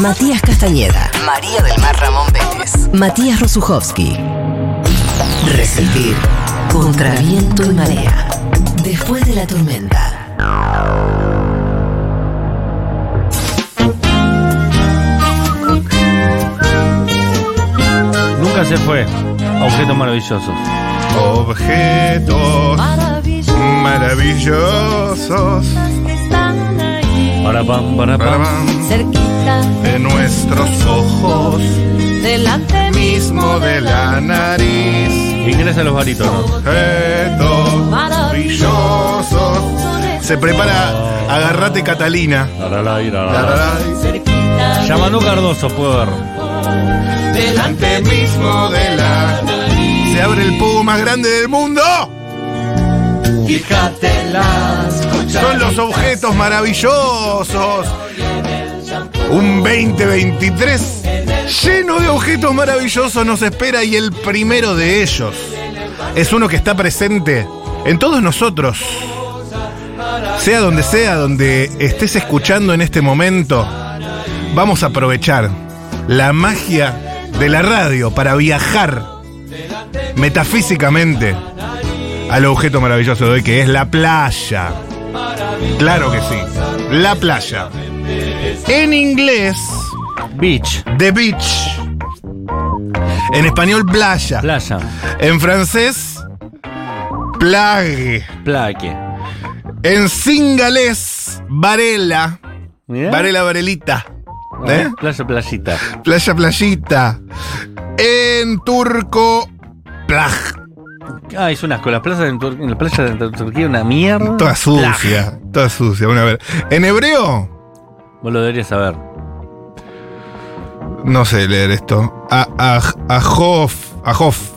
Matías Castañeda. María del Mar Ramón Vélez. Matías Rosuchowski. Resistir. Contra viento y marea. Después de la tormenta. Nunca se fue. Objetos maravillosos. Objetos maravillosos Para pam, para pam. cerquita, de nuestros ojos, delante mismo de la nariz. Ingresa a los barítonos. Objetos maravillosos. Se prepara Agarrate Catalina. Taralay, La, taralay. la, la. cerquita, Llamando Cardoso, puedo ver. Delante mismo de la nariz. Se abre el pogo más grande del mundo. fíjate las Son los objetos maravillosos. Un 2023 lleno de objetos maravillosos nos espera y el primero de ellos es uno que está presente en todos nosotros. Sea donde sea, donde estés escuchando en este momento, vamos a aprovechar la magia de la radio para viajar metafísicamente al objeto maravilloso de hoy que es la playa. Claro que sí, la playa. En inglés, Beach. the beach. En español, playa. Playa. En francés, plage. Plaque. En singalés, varela. Mirá. Varela, varelita. ¿Eh? Playa, playita. Playa, playita. En turco, plag. Ah, es unas con las playas en, de Turquía, una mierda. Toda sucia, toda sucia. Bueno, a ver. En hebreo, Vos lo deberías saber. no sé leer esto. A, a, ajof, ajof.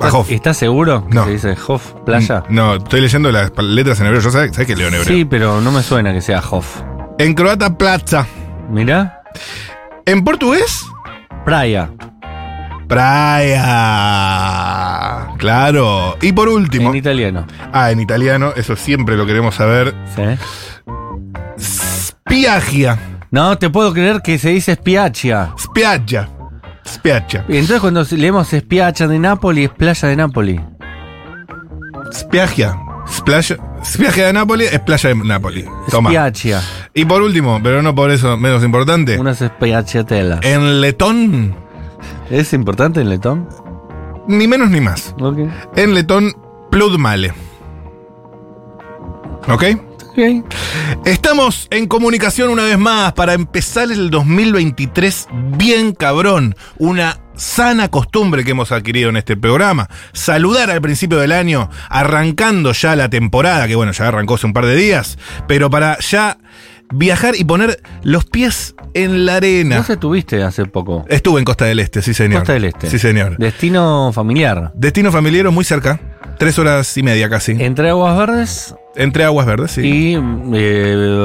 Ajof. ¿Estás seguro que No. se dice Hof, playa? No, estoy leyendo las letras en hebreo. Yo sé que leo en hebreo. Sí, pero no me suena que sea Hof. En croata, plaza. Mirá. En portugués, Praia. playa. Claro. Y por último, En italiano. ah, en italiano, eso siempre lo queremos saber. ¿Sí? Spiaggia. No, te puedo creer que se dice spiaggia. Spiaggia. Spiaggia. Y entonces cuando leemos spiaggia de Nápoli es playa de Nápoli. Spiaggia. Splaya- Spiaggia de Nápoles es playa de Nápoles. Toma. Spiaggia. Y por último, pero no por eso menos importante, Unas spiaggiatelas. en letón, ¿Es importante el letón? ni menos ni más. Ok. En letón, pludmale. ¿Ok? Ok. Estamos en comunicación una vez más para empezar el 2023 bien cabrón. Una sana costumbre que hemos adquirido en este programa. Saludar al principio del año, arrancando ya la temporada, que bueno, ya arrancó hace un par de días, pero para ya viajar y poner los pies en la arena. ¿No se tuviste hace poco? Estuve en Costa del Este, sí señor. Costa del Este. Sí señor. Destino familiar. Destino familiar muy cerca. Tres horas y media casi. Entre Aguas Verdes Entre aguas verdes, sí. y eh,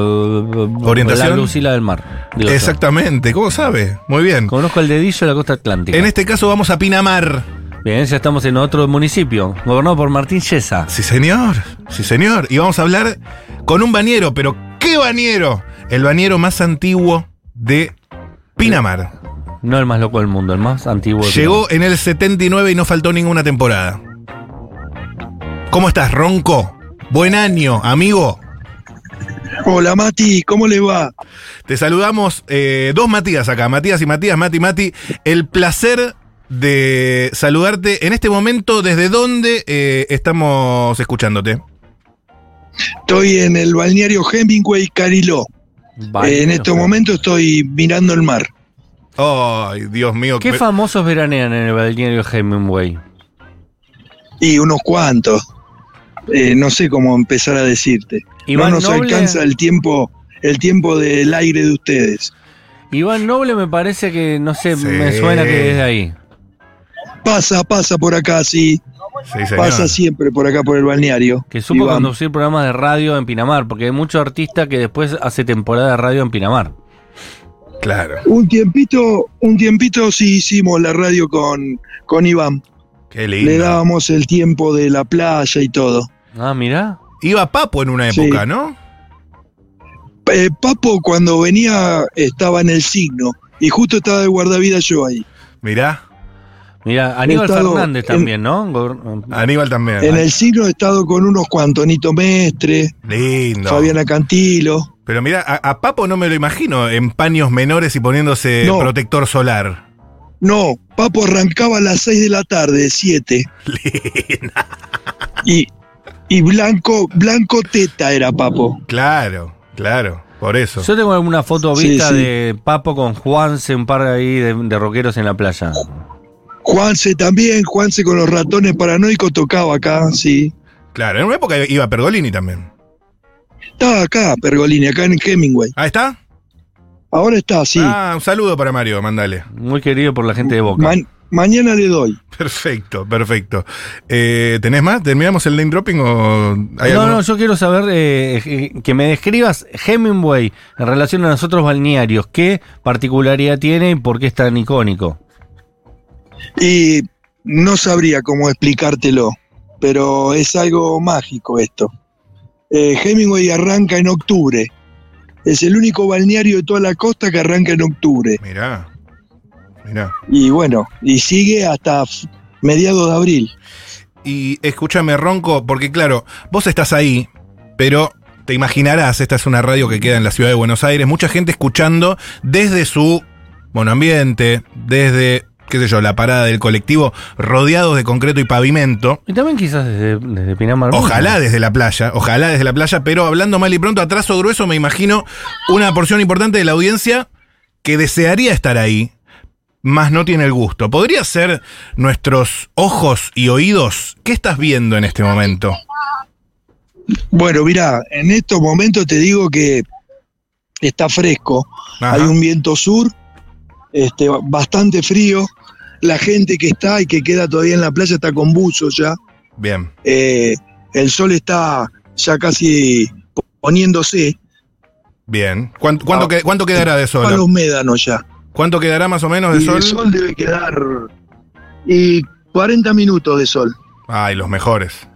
Orientación. La Lucila del Mar. Digo. Exactamente, ¿cómo sabe? Muy bien. Conozco el dedillo de la costa atlántica. En este caso vamos a Pinamar. Bien, ya estamos en otro municipio, gobernado por Martín Yesa. Sí, señor. Sí, señor. Y vamos a hablar con un bañero, pero ¿qué bañero? El bañero más antiguo de Pinamar. No el más loco del mundo, el más antiguo. de Llegó en el 79 y no faltó ninguna temporada. ¿Cómo estás, Ronco? Buen año, amigo. Hola Mati, ¿cómo le va? Te saludamos eh, dos Matías acá, Matías y Matías, Mati, Mati. El placer de saludarte en este momento. ¿Desde dónde eh, estamos escuchándote? Estoy en el balneario Hemingway Cariló. Vale, Eh, en estos momentos estoy mirando el mar. Ay, Dios mío. ¿Qué famosos veranean en el balneario Hemingway? Y unos cuantos. Eh, no sé cómo empezar a decirte. Iván no nos Noble- alcanza el tiempo, el tiempo del aire de ustedes. Iván Noble me parece que, no sé, Sí. me suena que es de ahí. Pasa, pasa por acá, sí. Sí, señor. Pasa siempre por acá por el balneario. Que supo Iván. conducir programas de radio en Pinamar, porque hay muchos artistas que después hace temporada de radio en Pinamar. Claro. Un tiempito, un tiempito sí hicimos la radio con, con Iván. Qué lindo. Le dábamos el tiempo de la playa y todo. Ah, mirá. Iba Papo en una Sí. época, ¿no? Eh, Papo cuando venía estaba en el signo y justo estaba de guardavidas yo ahí. Mirá, Mira, Aníbal Fernández en- también, ¿no? Aníbal también. En el signo he estado con unos cuantos, Nito Mestre, Lindo. Fabiana Cantilo. Pero mira, a, a Papo no me lo imagino en paños menores y poniéndose No. protector solar. No, Papo arrancaba a las 6 de la tarde, 7. Y, y blanco, blanco teta era Papo. Claro, claro, por eso. Yo tengo alguna foto vista sí. de Papo con Juanse, un par ahí de, de rockeros en la playa. Juanse también, Juanse con los ratones paranoicos tocaba acá, sí. Claro, en una época iba Pergolini también. Estaba acá, Pergolini, acá en Hemingway. ¿Ah, está? Ahora está, sí. Ah, un saludo para Mario, mandale. Muy querido por la gente de Boca. Mañana le doy. Perfecto, perfecto. Eh, ¿Tenés más? ¿Terminamos el name dropping o hay No, algo? no, yo quiero saber eh, eh, que me describas Hemingway en relación a los otros balnearios. ¿Qué particularidad tiene y por qué es tan icónico? Y no sabría cómo explicártelo, pero es algo mágico esto. Eh, Hemingway arranca en octubre. Es el único balneario de toda la costa que arranca en octubre. Mirá, mirá. Y bueno, y sigue hasta mediados de abril. Y escúchame, Ronco, porque claro, vos estás ahí, pero te imaginarás, esta es una radio que queda en la ciudad de Buenos Aires, mucha gente escuchando desde su monoambiente, desde, qué sé yo, la parada del colectivo, rodeados de concreto y pavimento. Y también quizás desde, desde Pinamar. Ojalá desde la playa, ojalá desde la playa, pero hablando mal y pronto, a trazo grueso, me imagino una porción importante de la audiencia que desearía estar ahí, más no tiene el gusto. ¿Podría ser nuestros ojos y oídos? ¿Qué estás viendo en este momento? Bueno, mira, en estos momentos te digo que está fresco. Ajá. Hay un viento sur, este, bastante frío. La gente que está y que queda todavía en la playa está con buzos ya. Bien, Eh, el sol está ya casi poniéndose. bien. ¿Cuánto, cuánto, Ah. quedará de Para los sol? médanos ya. ¿Cuánto quedará más o menos de Y sol? el sol debe quedar. Y 40 minutos de sol. Ay, los mejores.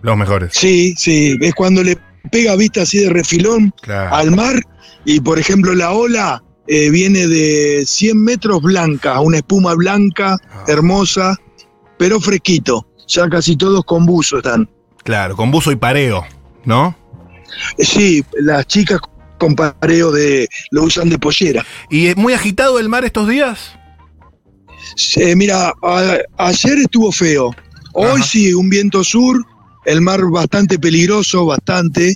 Los mejores. Sí, sí. Es cuando le pega vista así de refilón Claro. al mar. Y por ejemplo, la ola eh, viene de 100 metros blanca, una espuma blanca, Ah. hermosa, pero fresquito. Ya casi todos con buzo están. Claro, con buzo y pareo, ¿no? Sí, las chicas con pareo de. lo usan de pollera. ¿Y es muy agitado el mar estos días? Eh, mira, a- ayer estuvo feo. Hoy Ajá. sí, un viento sur, el mar bastante peligroso, bastante.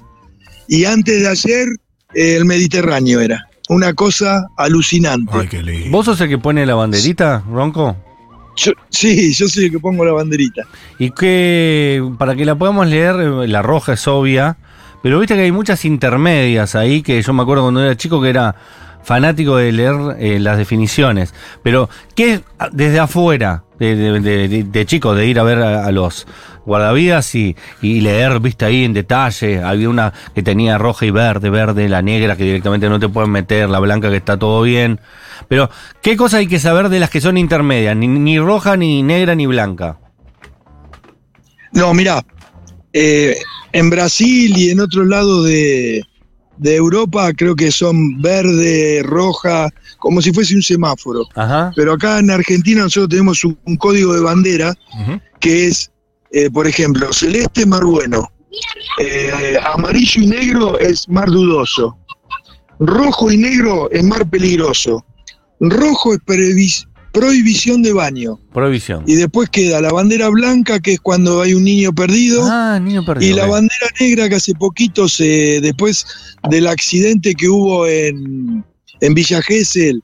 Y antes de ayer, eh, el Mediterráneo era. Una cosa alucinante. Ay, qué lindo. ¿Vos sos el que pone la banderita, Ronco? Yo- sí, yo soy el que pongo la banderita. Y que, para que la podamos leer, eh, la roja es obvia, pero viste que hay muchas intermedias ahí que yo me acuerdo cuando era chico que era fanático de leer eh, las definiciones. Pero, ¿qué ah, desde afuera, de, de- de- chico, de ir a ver a, los guardavidas y, y leer, viste ahí en detalle? Había una que tenía roja y verde, verde, la negra que directamente no te pueden meter, la blanca que está todo bien. Pero, ¿qué cosa hay que saber de las que son intermedias? Ni, ni roja, ni negra, ni blanca. No, mira, eh, en Brasil y en otros lados de, de Europa creo que son verde, roja, como si fuese un semáforo. Ajá. Pero acá en Argentina nosotros tenemos un, un código de bandera que es, eh, por ejemplo, celeste, mar bueno. Eh, amarillo y negro es mar dudoso. Rojo y negro es mar peligroso. Rojo es prohibición de baño. Prohibición. Y después queda la bandera blanca, que es cuando hay un niño perdido. Ah, niño perdido. Y la bandera negra que hace poquito, se, después del accidente que hubo en, en Villa Gesell,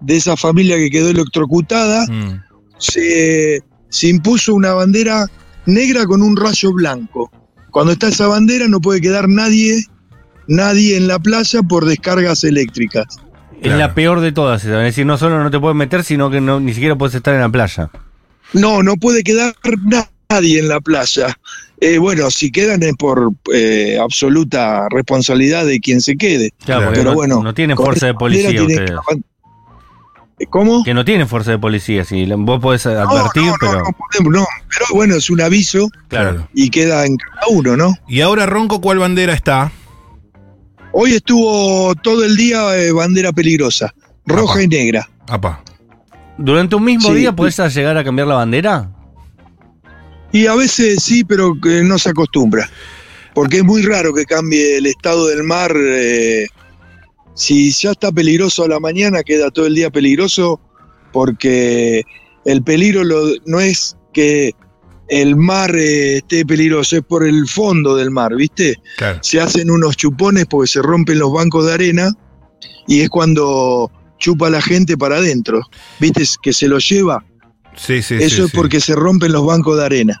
de esa familia que quedó electrocutada, Mm. se, se impuso una bandera negra con un rayo blanco. Cuando está esa bandera no puede quedar nadie, nadie en la playa por descargas eléctricas. Es Claro. la peor de todas. Es decir, no solo no te puedes meter, sino que no, ni siquiera puedes estar en la playa. No, no puede quedar nadie en la playa. Eh, bueno, si quedan es por eh, absoluta responsabilidad de quien se quede. Claro, Pero no, bueno, no tienen fuerza de policía ustedes. que- ¿Cómo? Que no tienen fuerza de policía. Si vos podés advertir, no, no, pero. no, podemos, no, pero bueno, es un aviso Claro. y queda en cada uno, ¿no? Y ahora, Ronco, ¿cuál bandera está? Hoy estuvo todo el día eh, bandera peligrosa, roja Apa. y negra. Apa. ¿Durante un mismo Sí. día podés llegar a cambiar la bandera? Y a veces sí, pero que no se acostumbra. Porque es muy raro que cambie el estado del mar. eh, si ya está peligroso a la mañana, queda todo el día peligroso, porque el peligro lo- no es que el mar eh, esté peligroso, es por el fondo del mar, ¿viste? Claro. Se hacen unos chupones porque se rompen los bancos de arena y es cuando chupa la gente para adentro, ¿viste? Que se lo lleva. Sí, sí, Eso sí, es sí. porque se rompen los bancos de arena.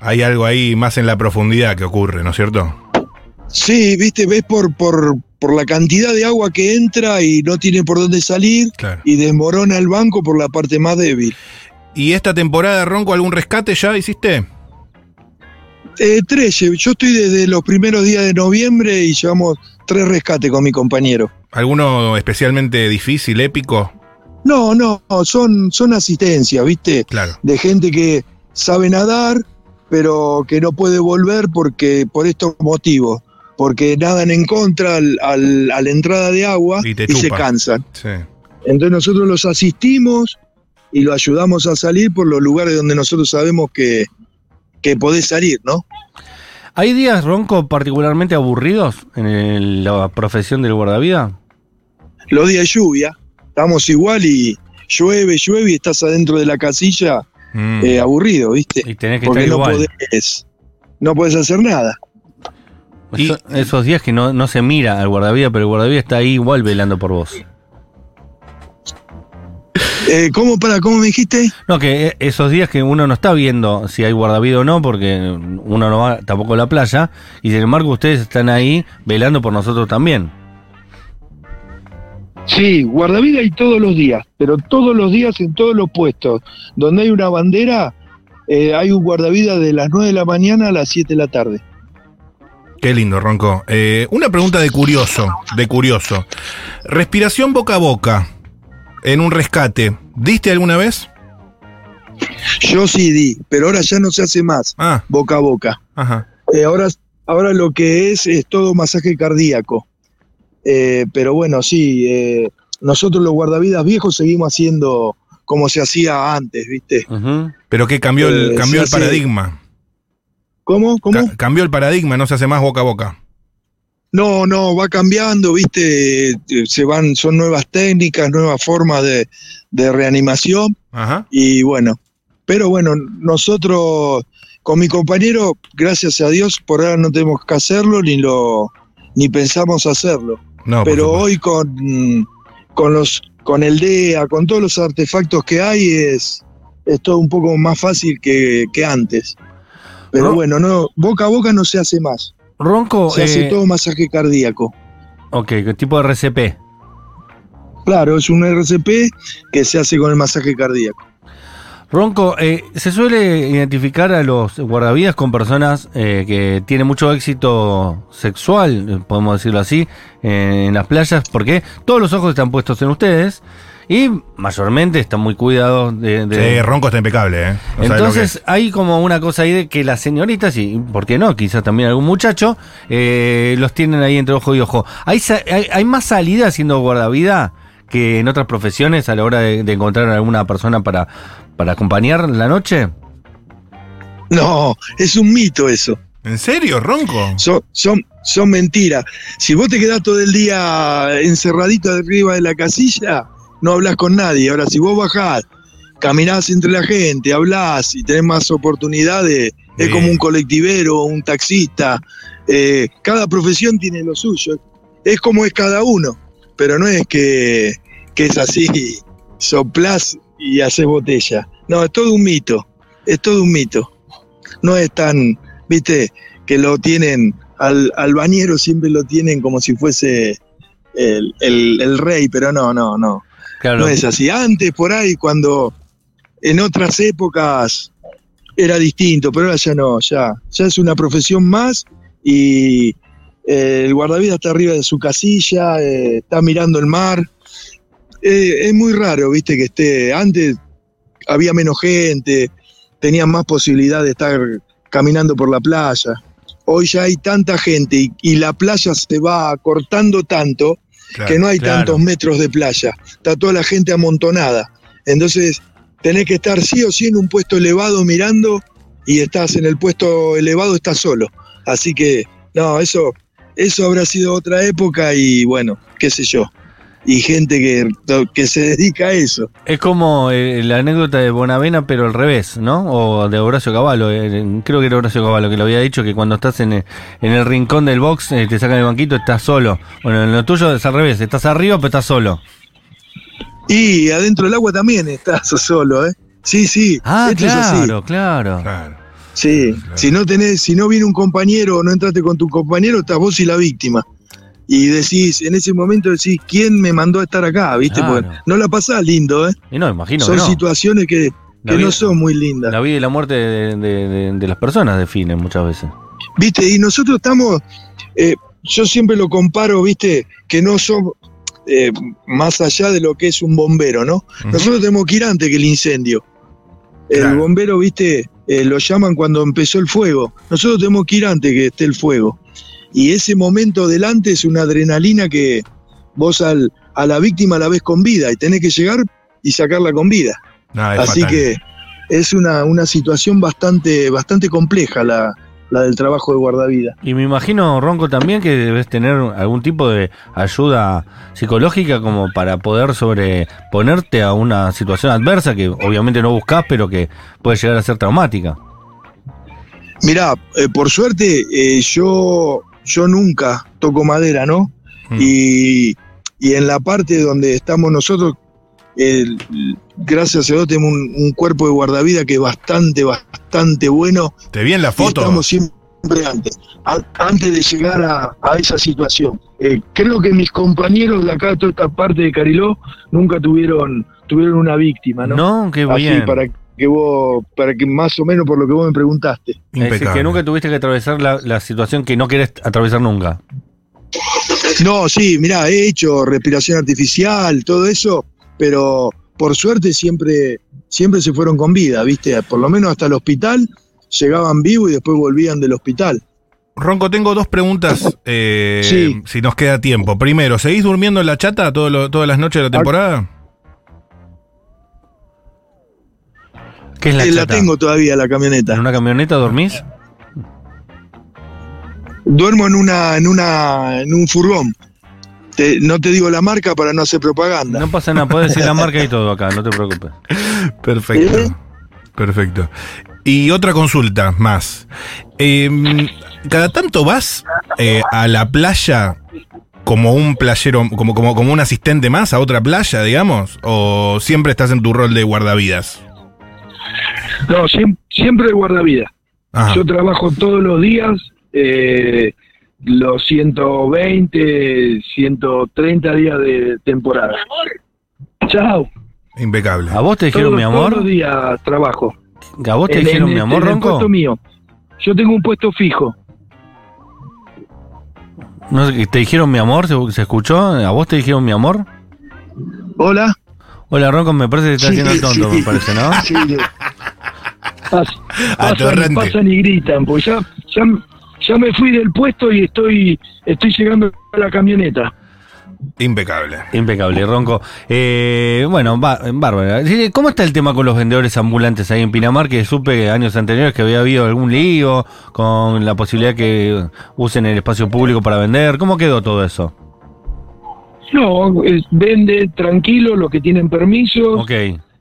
Hay algo ahí más en la profundidad que ocurre, ¿no es cierto? Sí, viste, ves por, por, por la cantidad de agua que entra y no tiene por dónde salir Claro. y desmorona el banco por la parte más débil. ¿Y esta temporada, Ronco, algún rescate ya hiciste? Eh, tres, lle- yo estoy desde los primeros días de noviembre y llevamos tres rescates con mi compañero. ¿Alguno especialmente difícil, épico? No, no, son, son asistencias, viste, Claro. de gente que sabe nadar, pero que no puede volver porque por estos motivos, porque nadan en contra al- al- a la entrada de agua Y y se cansan. Sí. Entonces nosotros los asistimos y lo ayudamos a salir por los lugares donde nosotros sabemos que, que podés salir, ¿no? ¿Hay días, Ronco, particularmente aburridos en el- la profesión del guardavida? Los días de lluvia, estamos igual y llueve, llueve y estás adentro de la casilla Mm. eh, aburrido, ¿viste? Y tenés que Porque estar no igual. podés, no podés hacer nada. Y- Eso- esos días que no, no se mira al guardavida, pero el guardavida está ahí igual velando por vos. Eh, ¿Cómo para, cómo me dijiste? No, que eh, esos días que uno no está viendo si hay guardavida o no, porque uno no va tampoco a la playa, y sin embargo ustedes están ahí velando por nosotros también. Sí, guardavida hay todos los días, pero todos los días en todos los puestos. Donde hay una bandera, eh, hay un guardavida de las 9 de la mañana a las 7 de la tarde. Qué lindo, Ronco. Eh, una pregunta de curioso, de curioso. Respiración boca a boca en un rescate. ¿Diste alguna vez? Yo sí di, pero ahora ya no se hace más, Ah, boca a boca. ajá. Eh, ahora, ahora lo que es es todo masaje cardíaco. Eh, pero bueno, sí, eh, nosotros los guardavidas viejos seguimos haciendo como se hacía antes, ¿viste? Pero que cambió el, Eh, cambió el hace- paradigma. ¿Cómo? ¿Cómo? Ca- cambió el paradigma, no se hace más boca a boca. No, no, va cambiando, ¿viste? Eh, Se van, son nuevas técnicas, nuevas formas de, de reanimación Ajá. y bueno, pero bueno, nosotros con mi compañero, gracias a Dios, por ahora no tenemos que hacerlo ni lo ni pensamos hacerlo. No, pero hoy con, con los con el DEA, con todos los artefactos que hay, es, es todo un poco más fácil que, que antes. Pero Ro- bueno, no, boca a boca no se hace más. Ronco, Se hace eh, todo masaje cardíaco. ok, ¿qué tipo de RCP? Claro, es un RCP que se hace con el masaje cardíaco. Ronco, eh, se suele identificar a los guardavidas con personas eh, que tienen mucho éxito sexual, eh, podemos decirlo así, en las playas, porque todos los ojos están puestos en ustedes y mayormente están muy cuidados de... de- Sí, Ronco está impecable, ¿eh? No sabe lo que Entonces es. hay como una cosa ahí de que las señoritas, y por qué no, quizás también algún muchacho, eh, los tienen ahí entre ojo y ojo. ¿Hay, sa- hay, hay más salida siendo guardavida que en otras profesiones a la hora de, de encontrar a alguna persona para, para acompañar la noche? No, es un mito eso. ¿En serio, Ronco? Son, son, son mentiras. Si vos te quedás todo el día encerradito arriba de la casilla, no hablas con nadie. Ahora, si vos bajás, caminás entre la gente, hablás y tenés más oportunidades, es como un colectivero, un taxista. Eh, cada profesión tiene lo suyo. Es como es cada uno. Pero no es que, que es así, soplás y haces botella. No, es todo un mito. Es todo un mito. No es tan, viste, que lo tienen, al, al bañero siempre lo tienen como si fuese el, el- el rey, pero no, no, no. No es así. Antes, por ahí, cuando en otras épocas era distinto, pero ahora ya no, ya, ya es una profesión más y eh, el guardavidas está arriba de su casilla, eh, está mirando el mar. Eh, es muy raro, viste, que esté. Antes había menos gente, tenían más posibilidad de estar caminando por la playa. hoy ya hay tanta gente y la playa se va cortando tanto Claro. que no hay claro. tantos metros de playa. Está toda la gente amontonada. Entonces, tenés que estar sí o sí en un puesto elevado mirando y estás en el puesto elevado, estás solo. Así que, no, eso, eso habrá sido otra época y bueno, qué sé yo. Y gente que, que se dedica a eso. Es como eh, la anécdota de Bonavena, pero al revés, ¿no? O de Horacio Caballo. eh, creo que era Horacio Caballo que lo había dicho que cuando estás en el, en el rincón del box, eh, te sacan el banquito, estás solo. Bueno, en lo tuyo es al revés, estás arriba, pero estás solo. Y adentro del agua también estás solo, ¿eh? Sí, sí. Ah, esto es así. claro, claro. Claro. Sí, si no tenés, si no viene un compañero o no entraste con tu compañero, estás vos y la víctima. Y decís, en ese momento decís, ¿quién me mandó a estar acá? ¿Viste? Claro. Porque no la pasás lindo, ¿eh? Y no, imagino son que no. situaciones que, que vida- no son muy lindas. La vida y la muerte de, de- de- de las personas definen muchas veces. ¿Viste? Y nosotros estamos, eh, yo siempre lo comparo, ¿viste? Que no somos eh, más allá de lo que es un bombero, ¿no? Nosotros tenemos que ir antes que el incendio. El bombero, ¿viste? Eh, lo llaman cuando empezó el fuego. Nosotros tenemos que ir antes que esté el fuego. Y ese momento delante es una adrenalina que vos al, a la víctima la ves con vida y tenés que llegar y sacarla con vida. No, es Así fatal. que es una, una situación bastante, bastante compleja la, la del trabajo de guardavida. Y me imagino, Ronco, también que debes tener algún tipo de ayuda psicológica como para poder sobreponerte a una situación adversa que obviamente no buscas, pero que puede llegar a ser traumática. Mirá, eh, por suerte eh, yo, yo nunca toco madera, ¿no? Mm. Y, y en la parte donde estamos nosotros, el- gracias a Dios tenemos un, un cuerpo de guardavida que es bastante, bastante bueno. Te vi en la foto. estamos siempre antes, a- antes de llegar a, a esa situación. Eh, creo que mis compañeros de acá, de toda esta parte de Cariló, nunca tuvieron, tuvieron una víctima, ¿no? No, qué Así bien. para que vos, para que más o menos por lo que vos me preguntaste. Es decir, que nunca tuviste que atravesar la, la situación que no querés atravesar nunca. No, sí, mirá, he hecho respiración artificial, todo eso, pero por suerte siempre, siempre se fueron con vida, ¿viste? Por lo menos hasta el hospital llegaban vivos y después volvían del hospital. Ronco, tengo dos preguntas, eh, Sí. si nos queda tiempo. Primero, ¿seguís durmiendo en la chata todo lo- todas las noches de la temporada? ¿Qué es la Eh, la chata? tengo todavía, la ¿En camioneta. una camioneta dormís? Duermo en una, en una, en un furgón. Te- no te digo la marca para no hacer propaganda. No pasa nada, puedes decir la marca y todo acá, no te preocupes. Perfecto. ¿Eh? Perfecto. Y otra consulta más. Eh, ¿Cada tanto vas eh, a la playa como un playero, como, como, como un asistente más a otra playa, digamos? ¿O siempre estás en tu rol de guardavidas? No, siempre, siempre guardavidas. Ajá. Yo trabajo todos los días, eh, los 120, 130 días de temporada. Chao. Impecable. ¿A vos te dijeron Todos- mi Todos amor? los días trabajo. ¿A vos te En- dijeron en- mi amor, en el Ronco? puesto mío. Yo tengo un puesto fijo. No sé, ¿Te dijeron mi amor? ¿Se, se escuchó? ¿A vos te dijeron mi amor? Hola. Hola, Ronco, me parece que te estás haciendo el tonto, sí. me parece, ¿no? Sí, sí. Pas- pasan, y gritan, pues ya, ya, ya me fui del puesto y estoy, estoy llegando a la camioneta. Impecable. Impecable, Ronco. Eh, bueno, va- bárbara. Sí, ¿Cómo está el tema con los vendedores ambulantes ahí en Pinamar? Que supe años anteriores que había habido algún lío con la posibilidad que usen el espacio público para vender. ¿Cómo quedó todo eso? No, es- vende tranquilo los que tienen permisos Ok.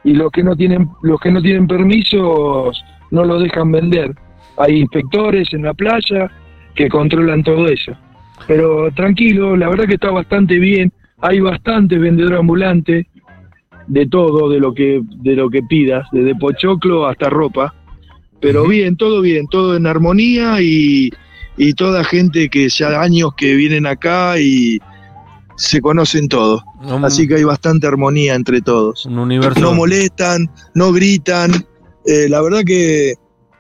y los que no tienen, los que no tienen permisos no lo dejan vender. Hay inspectores en la playa que controlan todo eso. Pero tranquilo, la verdad que está bastante bien. Hay bastantes vendedores ambulantes de todo, de lo que de lo que pidas, desde pochoclo hasta ropa. Pero bien, todo bien, todo en armonía y, y toda gente que ya años que vienen acá y se conocen todos. Así que hay bastante armonía entre todos. un universo. No molestan, no gritan. Eh, la verdad que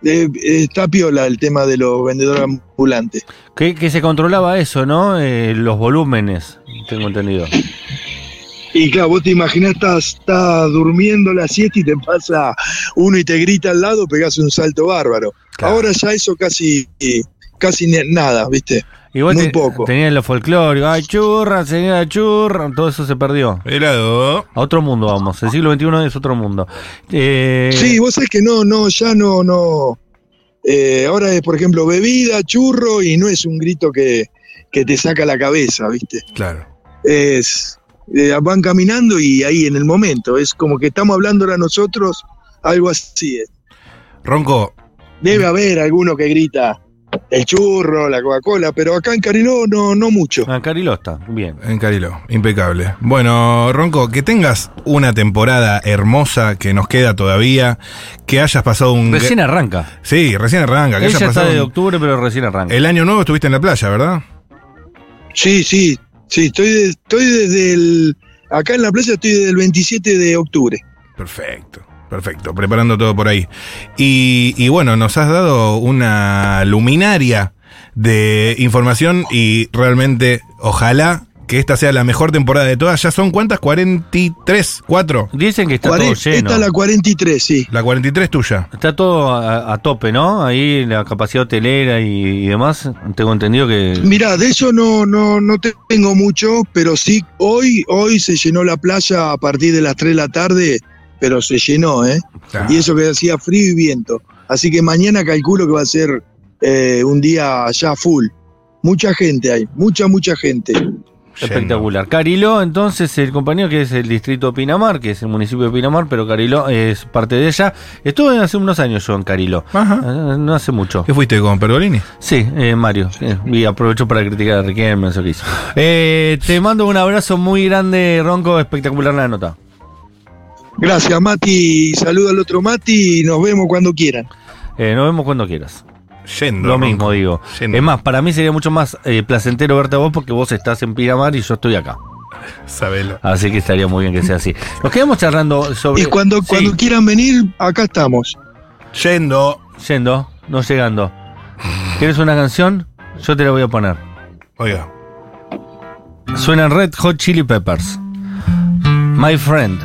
eh, está piola el tema de los vendedores ambulantes. que, que se controlaba eso, ¿no? Eh, los volúmenes, tengo entendido. Y claro, vos te imaginás, estás, estás durmiendo la siesta y te pasa uno y te grita al lado, pegás un salto bárbaro. Claro. Ahora ya eso casi, casi nada, ¿viste? Igual Muy te- poco. tenían lo folclórico, ay churra, señora churra, todo eso se perdió. Helado. A otro mundo vamos, el siglo XXI es otro mundo. Eh, Sí, vos sabés que no, no, ya no, no. Eh, ahora es, por ejemplo, bebida, churro, y no es un grito que, que te saca la cabeza, ¿viste? Claro. Es. eh, van caminando y ahí en el momento. Es como que estamos hablando ahora nosotros, algo así. es. Ronco, Debe haber alguno que grita el churro, la Coca-Cola, pero acá en Cariló no, no mucho. Ah, Cariló está, bien. en Carilo, impecable. Bueno, Ronco, que tengas una temporada hermosa que nos queda todavía, que hayas pasado un... Recién arranca. Sí, recién arranca, que Ella hayas está pasado de un- octubre, pero recién arranca. El año nuevo estuviste en la playa, ¿verdad? Sí, sí, sí, estoy, de- estoy desde el. Acá en la playa estoy desde el 27 de octubre. Perfecto, perfecto, preparando todo por ahí. Y, y bueno, nos has dado una luminaria de información y realmente, ojalá que esta sea la mejor temporada de todas. ¿Ya son cuántas? ¿43? ¿4? Dicen que está todo lleno. Esta es la 43, sí. La 43 tuya. Está todo a, a tope, ¿no? Ahí la capacidad hotelera y, y demás. Tengo entendido que. Mira, de eso no, no, no te- tengo mucho, pero sí, hoy, hoy se llenó la playa a partir de las 3 de la tarde, pero se llenó, ¿eh? Y eso que hacía frío y viento. Así que mañana calculo que va a ser eh, un día ya full. Mucha gente hay, mucha, mucha gente. Espectacular. Cariló, entonces, el compañero que es el distrito de Pinamar, que es el municipio de Pinamar, pero Cariló es parte de ella. Estuve hace unos años yo en Cariló. Ajá. Eh, No hace mucho. ¿Qué fuiste con Pergolini? Sí, eh, Mario. eh, y aprovecho para criticar a Riquelme, eso que hizo. Eh, te mando un abrazo muy grande, Ronco. Espectacular la nota. Gracias, Mati. Saludo al otro Mati y nos vemos cuando quieran. Eh, nos vemos cuando quieras. Yendo. Lo Ronco. mismo digo. Yendo. Es más, para mí sería mucho más eh, placentero verte a vos porque vos estás en Pinamar y yo estoy acá. Sabelo. Así que estaría muy bien que sea así. Nos quedamos charlando sobre. Y cuando, Sí, cuando quieran venir, acá estamos. Yendo. Yendo, no llegando. ¿Quieres una canción? Yo te la voy a poner. Oiga. Suenan Red Hot Chili Peppers. My Friend.